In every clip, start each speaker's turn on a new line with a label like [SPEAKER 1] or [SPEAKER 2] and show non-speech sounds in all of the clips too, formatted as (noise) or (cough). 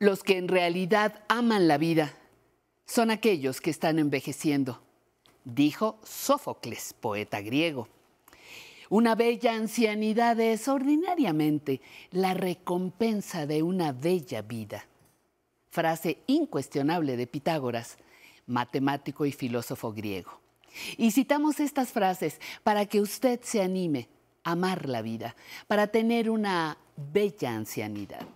[SPEAKER 1] Los que en realidad aman la vida son aquellos que están envejeciendo, dijo Sófocles, poeta griego. Una bella ancianidad es ordinariamente la recompensa de una bella vida. Frase incuestionable de Pitágoras, matemático y filósofo griego. Y citamos estas frases para que usted se anime a amar la vida, para tener una bella ancianidad.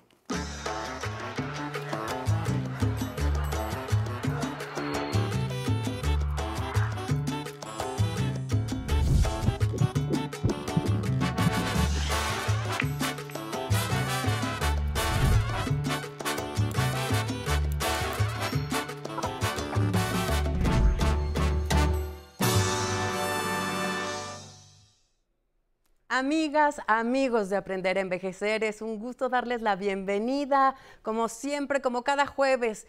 [SPEAKER 2] Amigas, amigos de Aprender a Envejecer, es un gusto darles la bienvenida, como siempre, como cada jueves.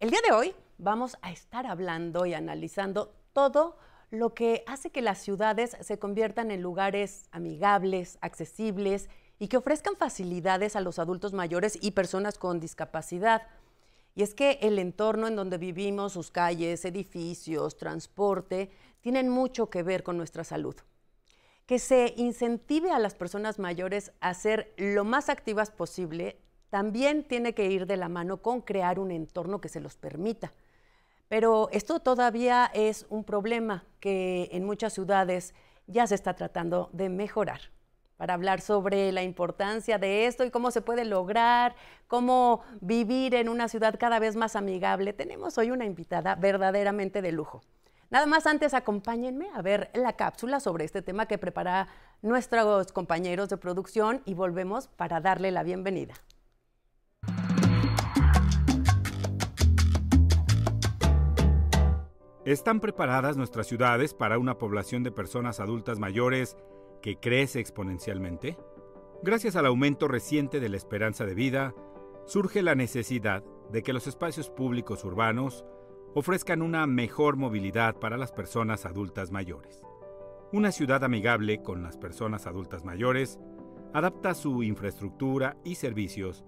[SPEAKER 2] El día de hoy vamos a estar hablando y analizando todo lo que hace que las ciudades se conviertan en lugares amigables, accesibles y que ofrezcan facilidades a los adultos mayores y personas con discapacidad. Y es que el entorno en donde vivimos, sus calles, edificios, transporte, tienen mucho que ver con nuestra salud que se incentive a las personas mayores a ser lo más activas posible, también tiene que ir de la mano con crear un entorno que se los permita. Pero esto todavía es un problema que en muchas ciudades ya se está tratando de mejorar. Para hablar sobre la importancia de esto y cómo se puede lograr, cómo vivir en una ciudad cada vez más amigable, tenemos hoy una invitada verdaderamente de lujo. Nada más antes acompáñenme a ver la cápsula sobre este tema que prepara nuestros compañeros de producción y volvemos para darle la bienvenida.
[SPEAKER 3] ¿Están preparadas nuestras ciudades para una población de personas adultas mayores que crece exponencialmente? Gracias al aumento reciente de la esperanza de vida, surge la necesidad de que los espacios públicos urbanos ofrezcan una mejor movilidad para las personas adultas mayores. Una ciudad amigable con las personas adultas mayores adapta su infraestructura y servicios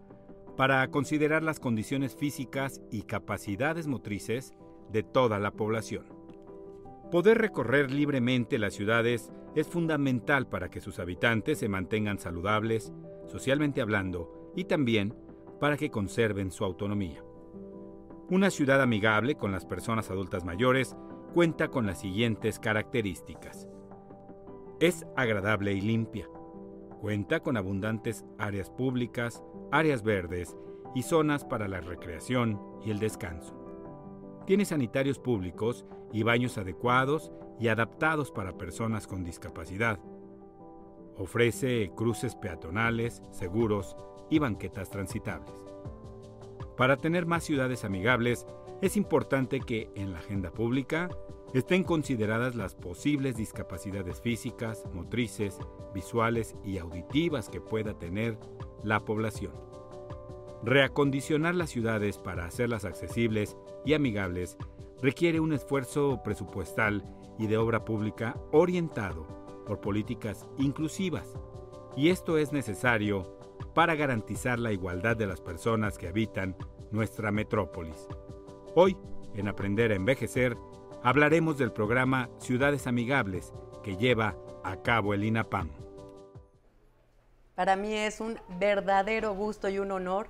[SPEAKER 3] para considerar las condiciones físicas y capacidades motrices de toda la población. Poder recorrer libremente las ciudades es fundamental para que sus habitantes se mantengan saludables, socialmente hablando, y también para que conserven su autonomía. Una ciudad amigable con las personas adultas mayores cuenta con las siguientes características. Es agradable y limpia. Cuenta con abundantes áreas públicas, áreas verdes y zonas para la recreación y el descanso. Tiene sanitarios públicos y baños adecuados y adaptados para personas con discapacidad. Ofrece cruces peatonales, seguros y banquetas transitables. Para tener más ciudades amigables, es importante que en la agenda pública estén consideradas las posibles discapacidades físicas, motrices, visuales y auditivas que pueda tener la población. Reacondicionar las ciudades para hacerlas accesibles y amigables requiere un esfuerzo presupuestal y de obra pública orientado por políticas inclusivas, y esto es necesario para garantizar la igualdad de las personas que habitan nuestra metrópolis. Hoy, en Aprender a Envejecer, hablaremos del programa Ciudades Amigables que lleva a cabo el INAPAM.
[SPEAKER 2] Para mí es un verdadero gusto y un honor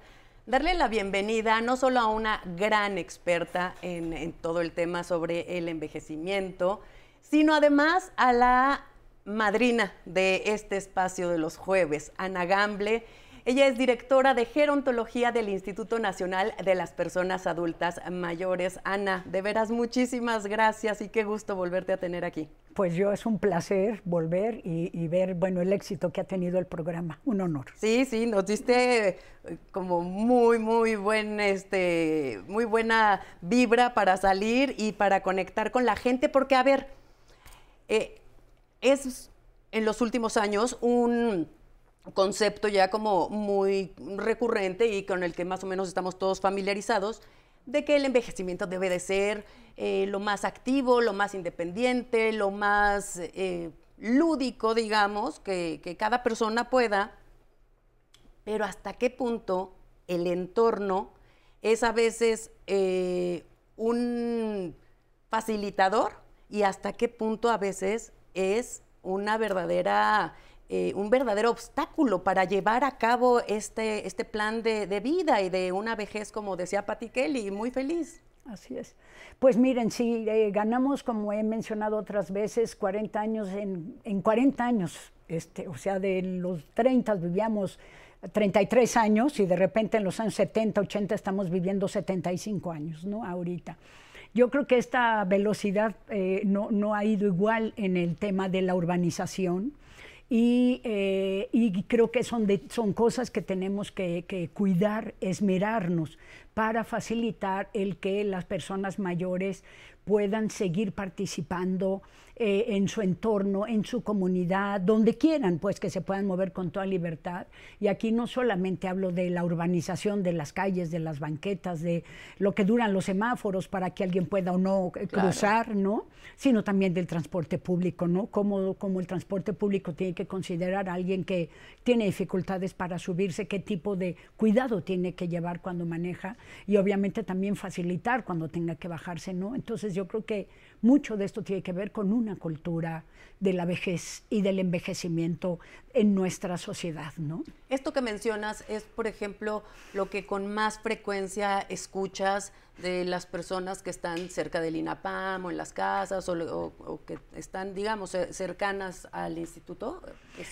[SPEAKER 2] darle la bienvenida no solo a una gran experta en, todo el tema sobre el envejecimiento, sino además a la madrina de este espacio de los jueves, Ana Gamble. Ella es directora de gerontología del Instituto Nacional de las Personas Adultas Mayores. Ana, de veras muchísimas gracias y qué gusto volverte a tener aquí.
[SPEAKER 4] Pues yo es un placer volver y, ver, bueno, el éxito que ha tenido el programa. Un honor.
[SPEAKER 2] Sí, sí, nos diste eh, como muy, muy buen, este, muy buena vibra para salir y para conectar con la gente, porque a ver, eh, es en los últimos años un concepto ya como muy recurrente y con el que más o menos estamos todos familiarizados, de que el envejecimiento debe de ser eh, lo más activo, lo más independiente, lo más eh, lúdico, digamos, que, cada persona pueda, pero hasta qué punto el entorno es a veces eh, un facilitador y hasta qué punto a veces es una verdadera, eh, un verdadero obstáculo para llevar a cabo este, este plan de, vida y de una vejez, como decía Patti Kelly, muy feliz.
[SPEAKER 4] Así es. Pues miren, si eh, ganamos, como he mencionado otras veces, 40 años, en, en 40 años, este, o sea, de los 30 vivíamos 33 años y de repente en los años 70, 80 estamos viviendo 75 años, ¿no? Ahorita. Yo creo que esta velocidad eh, no, ha ido igual en el tema de la urbanización. Y, eh, creo que son, son cosas que tenemos que, que, cuidar, esmerarnos para facilitar el que las personas mayores puedan seguir participando eh, en su entorno, en su comunidad, donde quieran, pues que se puedan mover con toda libertad. Y aquí no solamente hablo de la urbanización de las calles, de las banquetas, de lo que duran los semáforos para que alguien pueda o no eh, cruzar, ¿no? Sino también del transporte público, ¿no? Cómo, cómo el transporte público tiene que considerar a alguien que tiene dificultades para subirse, qué tipo de cuidado tiene que llevar cuando maneja y obviamente también facilitar cuando tenga que bajarse, ¿no? Entonces yo creo que mucho de esto tiene que ver con una cultura de la vejez y del envejecimiento en nuestra sociedad, ¿no?
[SPEAKER 2] Esto que mencionas es, por ejemplo, lo que con más frecuencia escuchas de las personas que están cerca del INAPAM o en las casas o, que están, digamos, cercanas al instituto.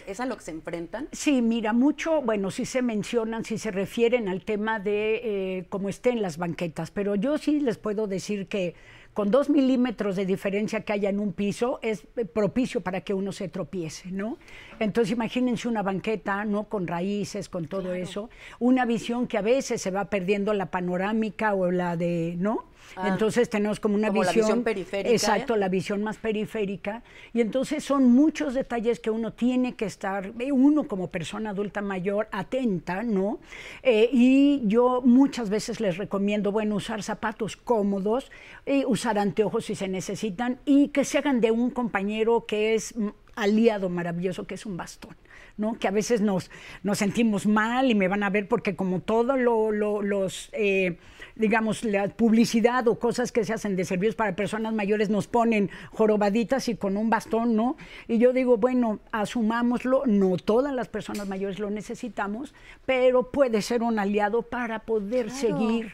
[SPEAKER 2] ¿Es, a lo que se enfrentan?
[SPEAKER 4] Sí, mira, mucho, bueno, sí se mencionan, sí se refieren al tema de eh, cómo estén las banquetas, pero yo sí les puedo decir que con dos milímetros de diferencia que haya en un piso es propicio para que uno se tropiece, ¿no? Entonces imagínense una banqueta, ¿no? Con raíces, con todo eso, una visión que a veces se va perdiendo la panorámica o la de, ¿no? Ah. entonces tenemos como una visión,
[SPEAKER 2] la visión periférica.
[SPEAKER 4] Exacto, la visión más periférica. Y entonces son muchos detalles que uno tiene que estar, eh, uno como persona adulta mayor, atenta, ¿no? Eh, y yo muchas veces les recomiendo, bueno, usar zapatos cómodos, eh, usar anteojos si se necesitan y que se hagan de un compañero que es aliado maravilloso, que es un bastón. ¿no? que a veces nos, nos sentimos mal y me van a ver porque como todos lo, los digamos, la publicidad o cosas que se hacen de servicios para personas mayores nos ponen jorobaditas y con un bastón, ¿no? Y yo digo, bueno, asumámoslo, no todas las personas mayores lo necesitamos, pero puede ser un aliado para poder seguir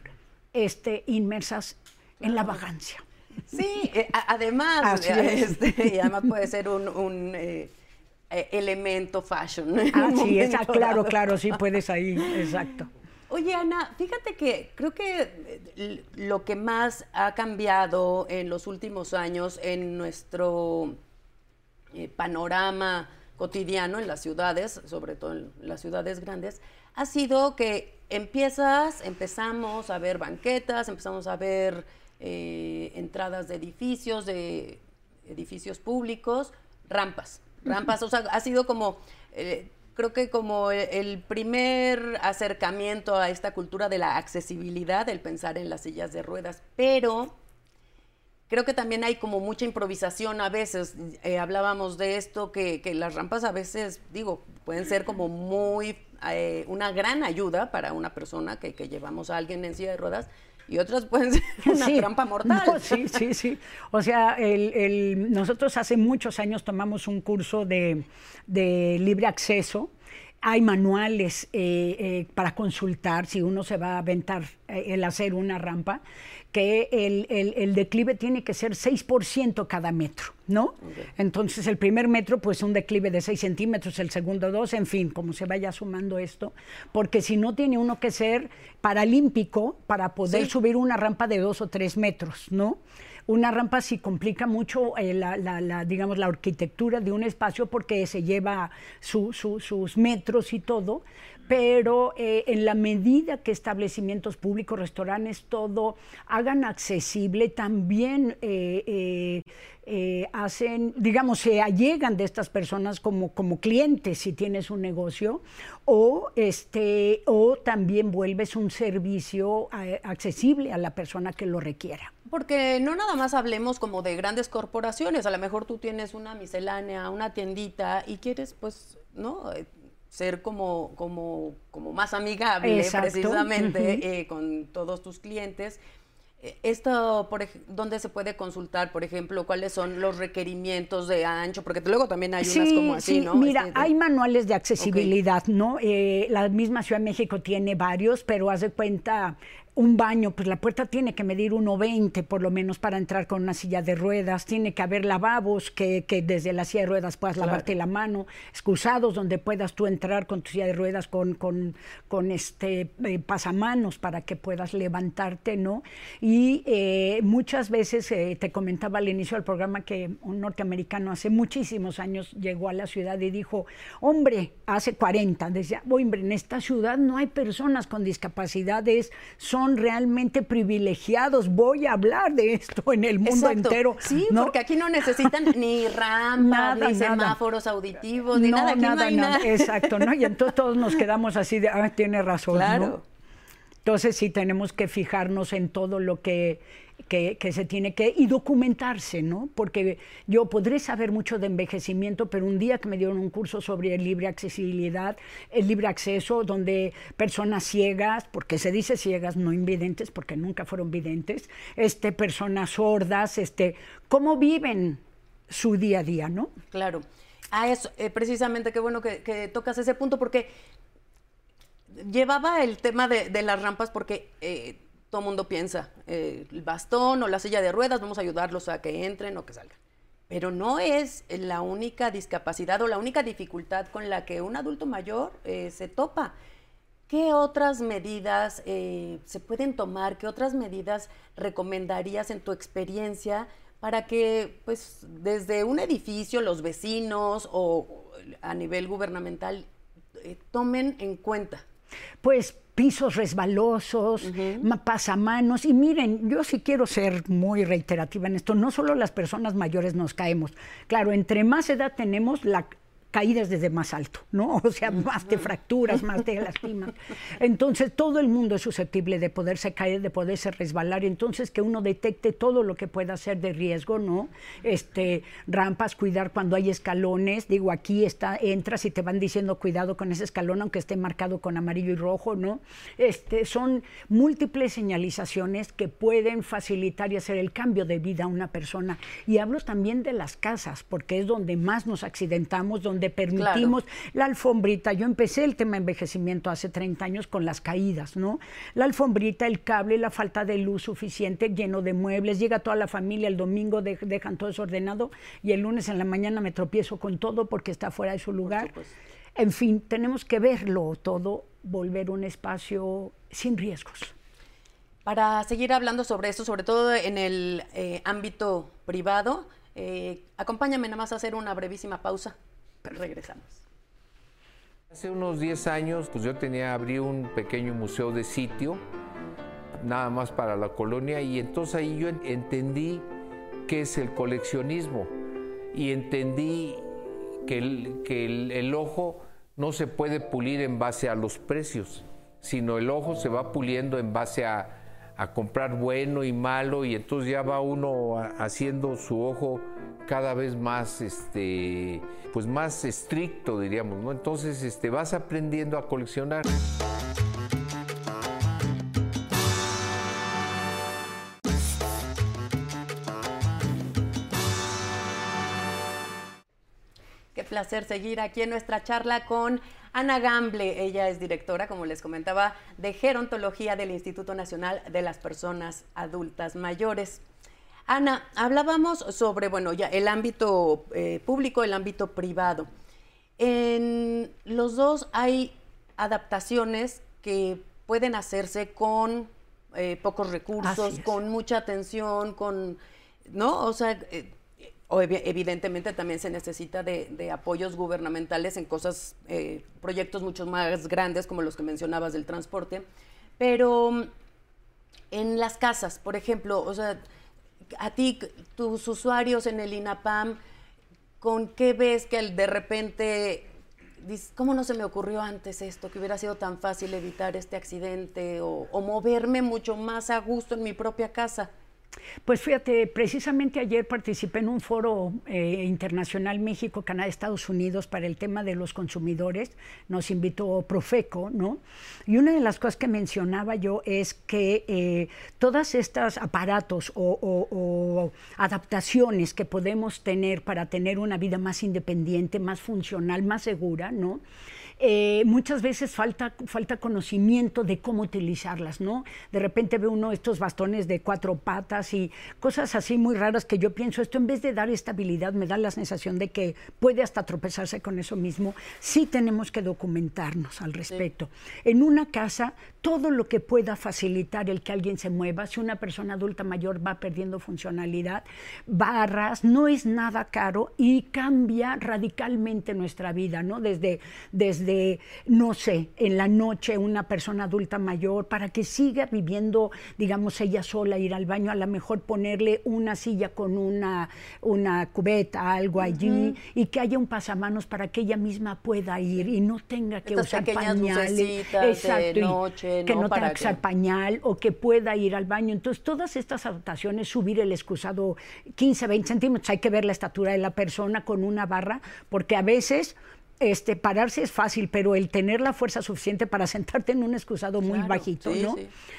[SPEAKER 4] este, inmersas en la vagancia.
[SPEAKER 2] Sí, eh, además, este, y además puede ser un, eh, eh, elemento fashion.
[SPEAKER 4] Ah, sí, claro, claro, sí puedes ahí, exacto.
[SPEAKER 2] Oye, Ana, fíjate que creo que eh, lo que más ha cambiado en los últimos años en nuestro eh, panorama cotidiano en las ciudades, sobre todo en las ciudades grandes, ha sido que empiezas, empezamos a ver banquetas, empezamos a ver eh, entradas de edificios, de edificios públicos, rampas, rampas, o sea, ha sido como creo que como el primer acercamiento a esta cultura de la accesibilidad, el pensar en las sillas de ruedas, pero creo que también hay como mucha improvisación a veces. Eh, hablábamos de esto, que, las rampas a veces, digo, pueden ser como muy, eh, una gran ayuda para una persona que, que llevamos a alguien en silla de ruedas, y otras pueden ser (laughs) una trampa mortal.
[SPEAKER 4] sí, sí, sí. O sea, el, nosotros hace muchos años tomamos un curso de, libre acceso. Hay manuales eh, eh, para consultar si uno se va a aventar eh, el hacer una rampa que el, declive tiene que ser 6% cada metro, ¿no? Entonces el primer metro, pues un declive de 6 centímetros, el segundo 2, en fin, como se vaya sumando esto, porque si no tiene uno que ser paralímpico para poder subir una rampa de 2 o 3 metros, ¿no? Una rampa sí complica mucho eh, la, digamos, la arquitectura de un espacio porque se lleva sus metros y todo, pero eh, en la medida que establecimientos públicos, restaurantes, todo hagan accesible, también eh, hacen, digamos, se allegan de estas personas como, como clientes si tienes un negocio, o, este, o también vuelves un servicio accesible a la persona que lo requiera.
[SPEAKER 2] Porque no nada más hablemos como de grandes corporaciones, a lo mejor tú tienes una miscelánea, una tiendita y quieres, pues, ¿no? ser como, como, como más amigable precisamente eh, con todos tus clientes. Eh, esto, por ¿dónde se puede consultar, por ejemplo, cuáles son los requerimientos de ancho? Porque luego también hay unas como así, ¿no?
[SPEAKER 4] Mira, este, hay manuales de accesibilidad, ¿no? Eh, la misma Ciudad de México tiene varios, pero haz de cuenta, un baño, pues la puerta tiene que medir 1,20 por lo menos para entrar con una silla de ruedas, tiene que haber lavabos que, que desde la silla de ruedas puedas lavarte la mano, excusados donde puedas tú entrar con tu silla de ruedas con, con, con este eh, pasamanos para que puedas levantarte, ¿no? Y eh, muchas veces, eh, te comentaba al inicio del programa que un norteamericano hace muchísimos años llegó a la ciudad y dijo, hombre, hace 40, decía, hombre, en esta ciudad no hay personas con discapacidades, son realmente privilegiados. Voy a hablar de esto en el mundo entero.
[SPEAKER 2] Sí, porque aquí no necesitan ni rampas, (laughs) ni semáforos auditivos, ni nada. nada, nada.
[SPEAKER 4] Exacto, ¿no? Y entonces todos nos quedamos así de, ah, tiene razón.
[SPEAKER 2] Claro.
[SPEAKER 4] Entonces sí tenemos que fijarnos en todo lo que que, se tiene que, y documentarse, ¿no? Porque yo podré saber mucho de envejecimiento, pero un día que me dieron un curso sobre libre accesibilidad, el libre acceso, donde personas ciegas, porque se dice ciegas, no invidentes, porque nunca fueron videntes, este, personas sordas, este, cómo viven su día a día, ¿no?
[SPEAKER 2] Claro. A eso, eh, precisamente, qué bueno que, tocas ese punto, porque llevaba el tema de, las rampas, porque eh, todo mundo piensa, eh, el bastón o la silla de ruedas, vamos a ayudarlos a que entren o que salgan. Pero no es la única discapacidad o la única dificultad con la que un adulto mayor eh, se topa. ¿Qué otras medidas eh, se pueden tomar? ¿Qué otras medidas recomendarías en tu experiencia para que, pues, desde un edificio, los vecinos o a nivel gubernamental tomen en cuenta?
[SPEAKER 4] Pues pisos resbalosos, pasamanos. Y miren, yo sí quiero ser muy reiterativa en esto, no solo las personas mayores nos caemos. Claro, entre más edad tenemos, la, caídas desde más alto, ¿no? (laughs) O sea, más de fracturas, más de lastimas. Entonces, todo el mundo es susceptible de poderse caer, de poderse resbalar. Entonces, que uno detecte todo lo que pueda ser de riesgo, ¿no? Este, rampas, cuidar cuando hay escalones. Digo, aquí está, entras y te van diciendo cuidado con ese escalón, aunque esté marcado con amarillo y rojo, ¿no? Este, son múltiples señalizaciones que pueden facilitar y hacer el cambio de vida a una persona. Y hablo también de las casas, porque es donde más nos accidentamos, donde permitimos la alfombrita. Yo empecé el tema de envejecimiento hace 30 años con las caídas, ¿no? La alfombrita, el cable, la falta de luz suficiente, lleno de muebles, llega toda la familia, el domingo dejan todo desordenado y el lunes en la mañana me tropiezo con todo porque está fuera de su lugar. En fin, tenemos que verlo todo, volver un espacio sin riesgos.
[SPEAKER 2] Para seguir hablando sobre eso, sobre todo en el eh, ámbito privado, eh, acompáñame nada más a hacer una brevísima pausa regresamos.
[SPEAKER 5] Hace unos 10 años, pues yo tenía, abrí un pequeño museo de sitio, nada más para la colonia, y entonces ahí yo entendí qué es el coleccionismo y entendí que el, que el, ojo no se puede pulir en base a los precios, sino el ojo se va puliendo en base a, a comprar bueno y malo, y entonces ya va uno haciendo su ojo cada vez más, este, pues más estricto, diríamos, ¿no? Entonces, este, vas aprendiendo a coleccionar.
[SPEAKER 2] Qué placer seguir aquí en nuestra charla con Ana Gamble. Ella es directora, como les comentaba, de gerontología del Instituto Nacional de las Personas Adultas Mayores. Ana, hablábamos sobre, bueno, ya el ámbito eh, público, el ámbito privado. En los dos hay adaptaciones que pueden hacerse con eh, pocos recursos, con mucha atención, con, ¿no? O sea, eh, evidentemente también se necesita de, apoyos gubernamentales en cosas, proyectos mucho más grandes como los que mencionabas del transporte, pero mm, en las casas, por ejemplo, o sea, a ti, tus usuarios en el INAPAM, ¿con qué ves que de repente ¿cómo no se me ocurrió antes esto? Que hubiera sido tan fácil evitar este accidente o, moverme mucho más a gusto en mi propia casa.
[SPEAKER 4] Pues fíjate, precisamente ayer participé en un foro eh, internacional México, Canadá, Estados Unidos para el tema de los consumidores. Nos invitó Profeco, ¿no? Y una de las cosas que mencionaba yo es que eh, todas estas aparatos o, o, adaptaciones que podemos tener para tener una vida más independiente, más funcional, más segura, ¿no? Eh, muchas veces falta, falta conocimiento de cómo utilizarlas, ¿no? De repente ve uno estos bastones de cuatro patas y cosas así muy raras que yo pienso, esto en vez de dar estabilidad me da la sensación de que puede hasta tropezarse con eso mismo. Sí tenemos que documentarnos al respecto. En una casa, todo lo que pueda facilitar el que alguien se mueva, si una persona adulta mayor va perdiendo funcionalidad, barras, no es nada caro y cambia radicalmente nuestra vida, ¿no? Desde, desde no sé, en la noche una persona adulta mayor, para que siga viviendo, digamos, ella sola, ir al baño, a lo mejor ponerle una silla con una, una cubeta, algo allí, y que haya un pasamanos para que ella misma pueda ir y no tenga que usar pañales.
[SPEAKER 2] Exacto, noche,
[SPEAKER 4] que no, tenga que usar pañal o que pueda ir al baño. Entonces, todas estas adaptaciones, subir el excusado 15, 20 centímetros, hay que ver la estatura de la persona con una barra, porque a veces este, pararse es fácil, pero el tener la fuerza suficiente para sentarte en un excusado muy bajito, ¿no?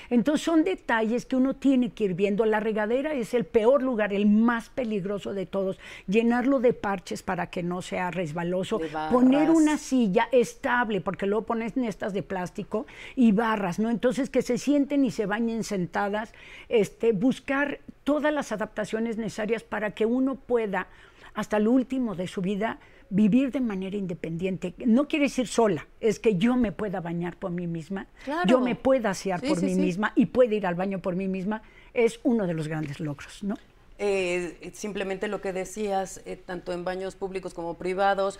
[SPEAKER 4] Entonces son detalles que uno tiene que ir viendo. La regadera es el peor lugar, el más peligroso de todos. Llenarlo de parches para que no sea resbaloso. Poner una silla estable, porque luego pones estas de plástico y barras, ¿no? Entonces que se sienten y se bañen sentadas. Este, buscar todas las adaptaciones necesarias para que uno pueda, hasta el último de su vida, vivir de manera independiente. No quiere decir sola, es que yo me pueda bañar por mí misma, yo me pueda asear por mí misma y pueda ir al baño por mí misma, es uno de los grandes logros, ¿no?
[SPEAKER 2] Eh, simplemente lo que decías, eh, tanto en baños públicos como privados,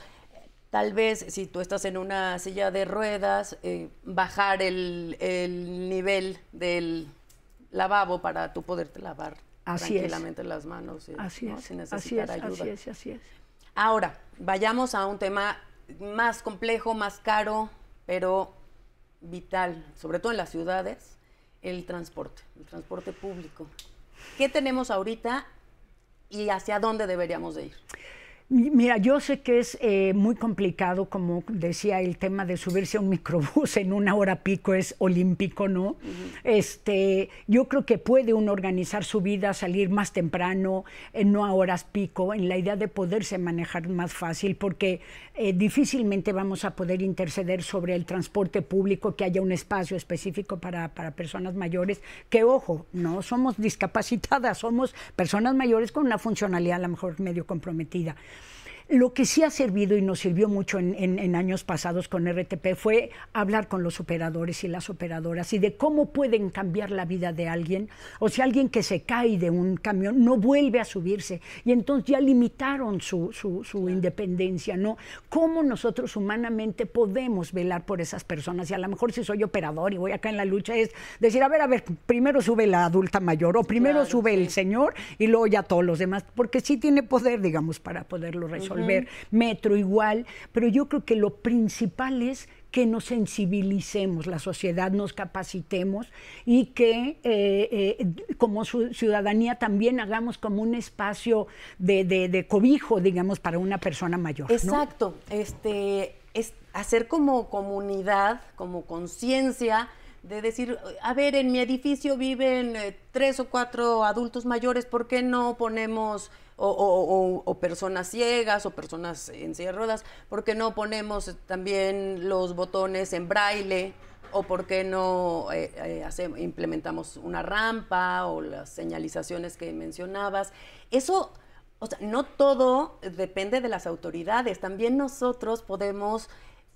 [SPEAKER 2] tal vez si tú estás en una silla de ruedas, eh, bajar el, nivel del lavabo para tú poderte lavar tranquilamente las manos
[SPEAKER 4] así es, sin necesitar ayuda. Así es, así es.
[SPEAKER 2] Ahora, vayamos a un tema más complejo, más caro, pero vital, sobre todo en las ciudades, el transporte, el transporte público. ¿Qué tenemos ahorita y hacia dónde deberíamos de ir?
[SPEAKER 4] Mira, yo sé que es eh, muy complicado, como decía, el tema de subirse a un microbús en una hora pico es olímpico, ¿no? Este, yo creo que puede uno organizar su vida, salir más temprano, en no a horas pico, en la idea de poderse manejar más fácil, porque eh, difícilmente vamos a poder interceder sobre el transporte público, que haya un espacio específico para, para personas mayores, que ojo, no somos discapacitadas, somos personas mayores con una funcionalidad a lo mejor medio comprometida. Lo que sí ha servido y nos sirvió mucho en, años pasados con RTP fue hablar con los operadores y las operadoras y de cómo pueden cambiar la vida de alguien. O si alguien que se cae de un camión no vuelve a subirse y entonces ya limitaron su, su, independencia, ¿no? ¿Cómo nosotros humanamente podemos velar por esas personas? Y a lo mejor si soy operador y voy acá en la lucha es decir, a ver, a ver, primero sube la adulta mayor o primero sube el señor y luego ya todos los demás, porque sí tiene poder, digamos, para poderlo resolver ver metro igual, pero yo creo que lo principal es que nos sensibilicemos, la sociedad nos capacitemos y que eh, eh, como ciudadanía también hagamos como un espacio de, cobijo, digamos, para una persona mayor.
[SPEAKER 2] Exacto, este, es hacer como comunidad, como conciencia, de decir, a ver, en mi edificio viven eh, tres o cuatro adultos mayores, ¿por qué no ponemos o, personas ciegas o personas en silla de ruedas, ¿por qué no ponemos también los botones en braille? ¿O por qué no eh, eh, implementamos una rampa o las señalizaciones que mencionabas? Eso, o sea, no todo depende de las autoridades, también nosotros podemos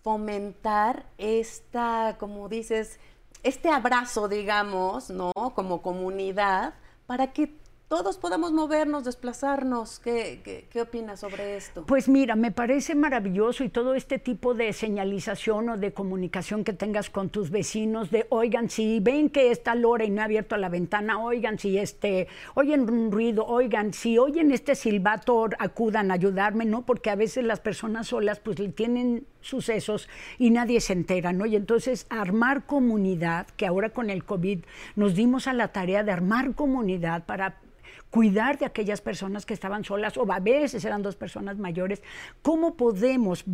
[SPEAKER 2] fomentar esta, como dices, este abrazo, digamos, ¿no? Como comunidad, para que todos podamos movernos, desplazarnos. ¿Qué, qué, opinas sobre esto?
[SPEAKER 4] Pues mira, me parece maravilloso y todo este tipo de señalización o de comunicación que tengas con tus vecinos, de oigan, si ven que está Lora y no ha abierto la ventana, oigan, si este, oyen un ruido, oigan, si oyen este silbato, acudan a ayudarme, ¿no? Porque a veces las personas solas pues tienen sucesos y nadie se entera, ¿no? Y entonces armar comunidad, que ahora con el COVID nos dimos a la tarea de armar comunidad para cuidar de aquellas personas que estaban solas o a veces eran dos personas mayores. ¿Cómo podemos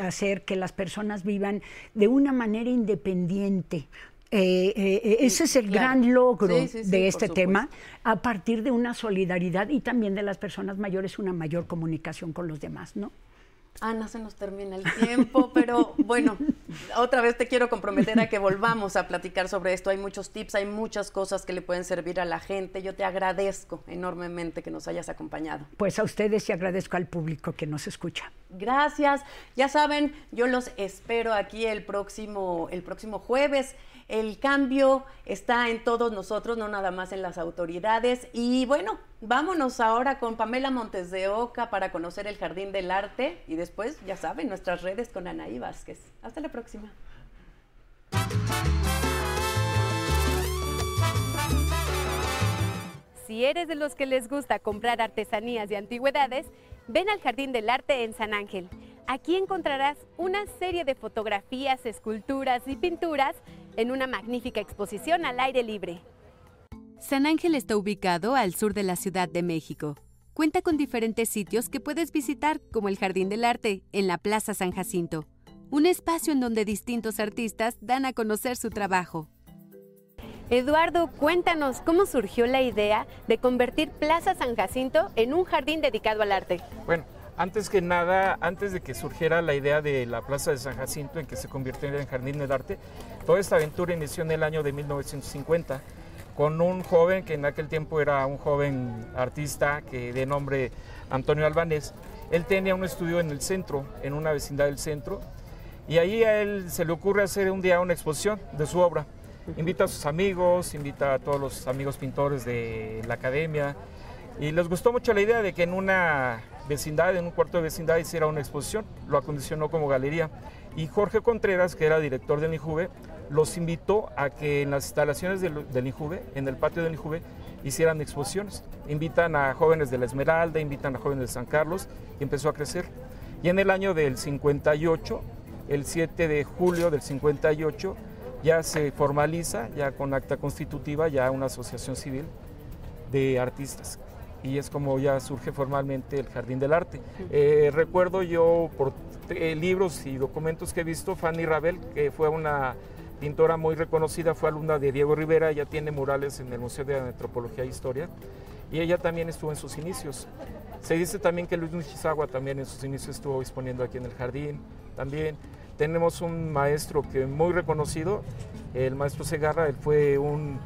[SPEAKER 4] hacer que las personas vivan de una manera independiente? Eh, eh, eh, ese es el gran logro de este tema, a partir de una solidaridad y también de las personas mayores una mayor comunicación con los demás, ¿no?
[SPEAKER 2] Ana, se nos termina el tiempo, pero bueno, otra vez te quiero comprometer a que volvamos a platicar sobre esto. Hay muchos tips, hay muchas cosas que le pueden servir a la gente. Yo te agradezco enormemente que nos hayas acompañado.
[SPEAKER 4] Pues a ustedes y agradezco al público que nos escucha.
[SPEAKER 2] Gracias. Ya saben, yo los espero aquí el próximo, el próximo jueves. El cambio está en todos nosotros, no nada más en las autoridades. Y bueno, vámonos ahora con Pamela Montes de Oca para conocer el Jardín del Arte y después, ya saben, nuestras redes con Anaí Vázquez. Hasta la próxima.
[SPEAKER 6] Si eres de los que les gusta comprar artesanías y antigüedades, ven al Jardín del Arte en San Ángel. Aquí encontrarás una serie de fotografías, esculturas y pinturas en una magnífica exposición al aire libre. San Ángel está ubicado al sur de la Ciudad de México. Cuenta con diferentes sitios que puedes visitar, como el Jardín del Arte, en la Plaza San Jacinto, un espacio en donde distintos artistas dan a conocer su trabajo. Eduardo, cuéntanos cómo surgió la idea de convertir Plaza San Jacinto en un jardín dedicado al arte.
[SPEAKER 7] Bueno, antes que nada, antes de que surgiera la idea de la Plaza de San Jacinto en que se convirtió en Jardín del Arte, toda esta aventura inició en el año de 1950 con un joven que en aquel tiempo era un joven artista que de nombre Antonio Albanés. Él tenía un estudio en el centro, en una vecindad del centro, y ahí a él se le ocurre hacer un día una exposición de su obra. Invita a sus amigos, invita a todos los amigos pintores de la academia, y les gustó mucho la idea de que en una vecindad, en un cuarto de vecindad, hiciera una exposición. Lo acondicionó como galería. Y Jorge Contreras, que era director del INJUVE, los invitó a que en las instalaciones del, del en el patio del INJUVE, hicieran exposiciones. Invitan a jóvenes de la Esmeralda, invitan a jóvenes de San Carlos y empezó a crecer. Y en el año del 58, el 7 de julio del 58, ya se formaliza, ya con acta constitutiva, ya una asociación civil de artistas y es como ya surge formalmente el Jardín del Arte. Eh, recuerdo yo por eh, libros y documentos que he visto, Fanny Rabel, que fue una pintora muy reconocida, fue alumna de Diego Rivera, ella tiene murales en el Museo de Antropología e Historia, y ella también estuvo en sus inicios. Se dice también que Luis Nishizawa también en sus inicios estuvo exponiendo aquí en el jardín, también. Tenemos un maestro que muy reconocido, el maestro Segarra, él fue un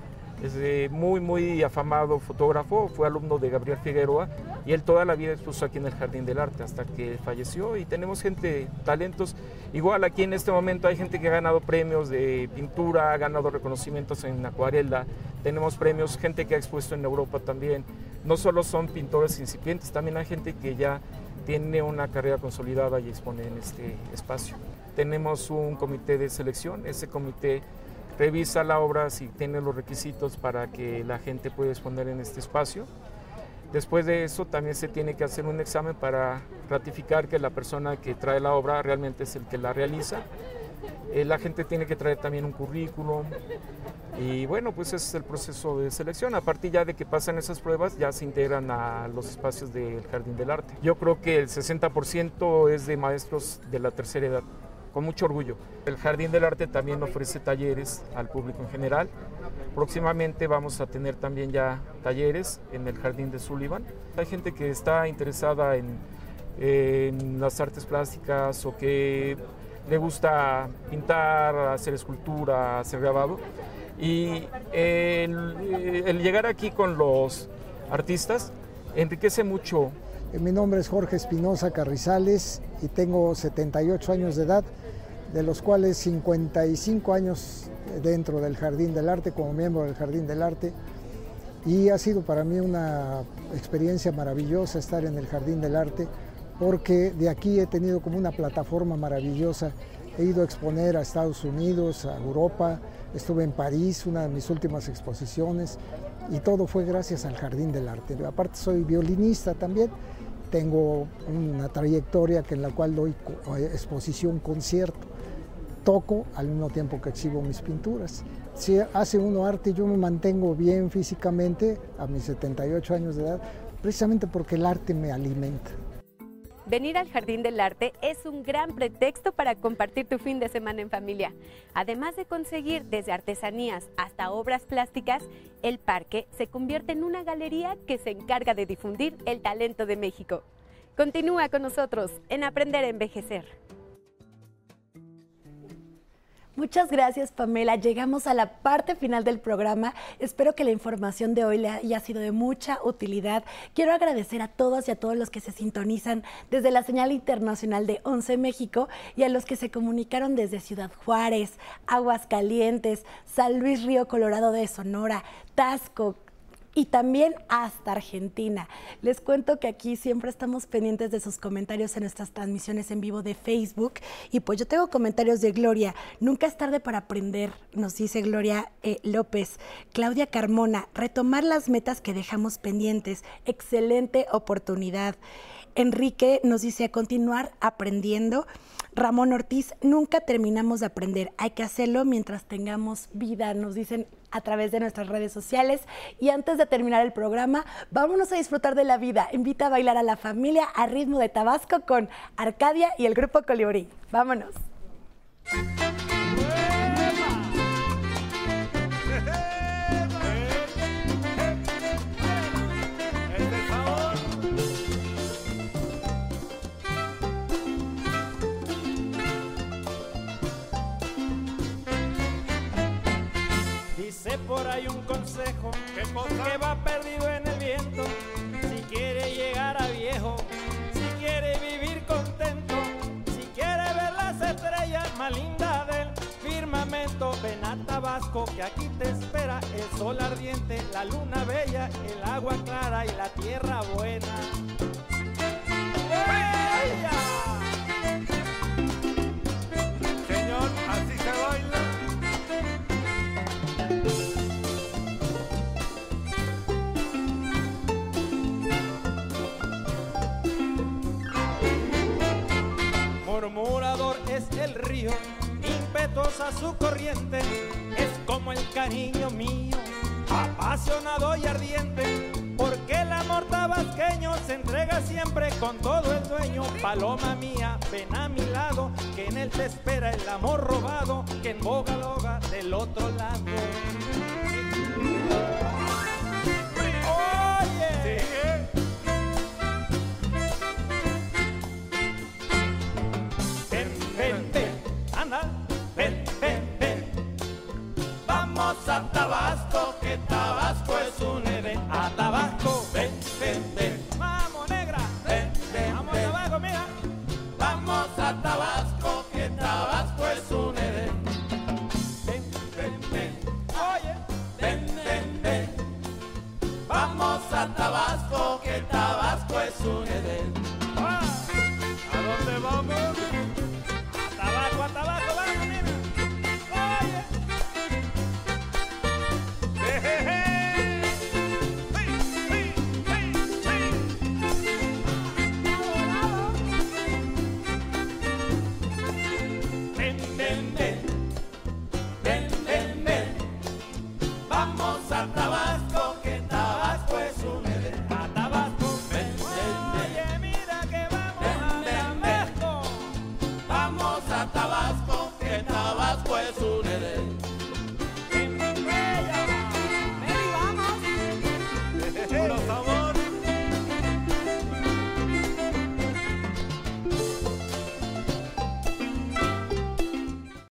[SPEAKER 7] es muy, muy afamado fotógrafo, fue alumno de Gabriel Figueroa y él toda la vida expuso aquí en el Jardín del Arte hasta que falleció y tenemos gente, talentos. Igual aquí en este momento hay gente que ha ganado premios de pintura, ha ganado reconocimientos en acuarela, tenemos premios, gente que ha expuesto en Europa también. No solo son pintores incipientes, también hay gente que ya tiene una carrera consolidada y expone en este espacio. Tenemos un comité de selección, ese comité revisa la obra si tiene los requisitos para que la gente pueda exponer en este espacio. Después de eso también se tiene que hacer un examen para ratificar que la persona que trae la obra realmente es el que la realiza. Eh, la gente tiene que traer también un currículum y bueno, pues ese es el proceso de selección. A partir ya de que pasan esas pruebas ya se integran a los espacios del Jardín del Arte. Yo creo que el 60% es de maestros de la tercera edad con mucho orgullo. El Jardín del Arte también ofrece talleres al público en general. Próximamente vamos a tener también ya talleres en el Jardín de Sullivan. Hay gente que está interesada en, las artes plásticas o que le gusta pintar, hacer escultura, hacer grabado. Y el, el llegar aquí con los artistas enriquece mucho
[SPEAKER 8] mi nombre es Jorge Espinosa Carrizales y tengo 78 años de edad de los cuales 55 años dentro del Jardín del Arte, como miembro del Jardín del Arte. Y ha sido para mí una experiencia maravillosa estar en el Jardín del Arte, porque de aquí he tenido como una plataforma maravillosa. He ido a exponer a Estados Unidos, a Europa, estuve en París, una de mis últimas exposiciones, y todo fue gracias al Jardín del Arte. Aparte soy violinista también, tengo una trayectoria que en la cual doy exposición, concierto, toco al mismo tiempo que exhibo mis pinturas. Si hace uno arte, yo me mantengo bien físicamente a mis 78 años de edad, precisamente porque el arte me alimenta.
[SPEAKER 6] Venir al Jardín del Arte es un gran pretexto para compartir tu fin de semana en familia. Además de conseguir desde artesanías hasta obras plásticas, el parque se convierte en una galería que se encarga de difundir el talento de México. Continúa con nosotros en Aprender a Envejecer.
[SPEAKER 9] Muchas gracias Pamela. Llegamos a la parte final del programa. Espero que la información de hoy le haya sido de mucha utilidad. Quiero agradecer a todos y a todos los que se sintonizan desde la señal internacional de 11 México y a los que se comunicaron desde Ciudad Juárez, Aguascalientes, San Luis Río Colorado de Sonora, Tasco, y también hasta Argentina. Les cuento que aquí siempre estamos pendientes de sus comentarios en nuestras transmisiones en vivo de Facebook. Y pues yo tengo comentarios de Gloria. Nunca es tarde para aprender, nos dice Gloria eh, López. Claudia Carmona, retomar las metas que dejamos pendientes. Excelente oportunidad. Enrique nos dice a continuar aprendiendo. Ramón Ortiz, nunca terminamos de aprender, hay que hacerlo mientras tengamos vida, nos dicen a través de nuestras redes sociales. Y antes de terminar el programa, vámonos a disfrutar de la vida. Invita a bailar a la familia a ritmo de Tabasco con Arcadia y el grupo Colibrí. Vámonos.
[SPEAKER 10] Consejo que va perdido en el viento. Si quiere llegar a viejo, si quiere vivir contento, si quiere ver las estrellas más lindas del firmamento, ven a Tabasco que aquí te espera el sol ardiente, la luna bella, el agua clara y la tierra murmurador es el río, impetuosa su corriente, es como el cariño mío, apasionado y ardiente, porque el amor tabasqueño se entrega siempre con todo el dueño. Paloma mía, ven a mi lado, que en él te espera el amor robado, que en boga loga del otro lado. Vamos a Tabasco, que Tabasco es un Edén. Ah, ¿A dónde vamos?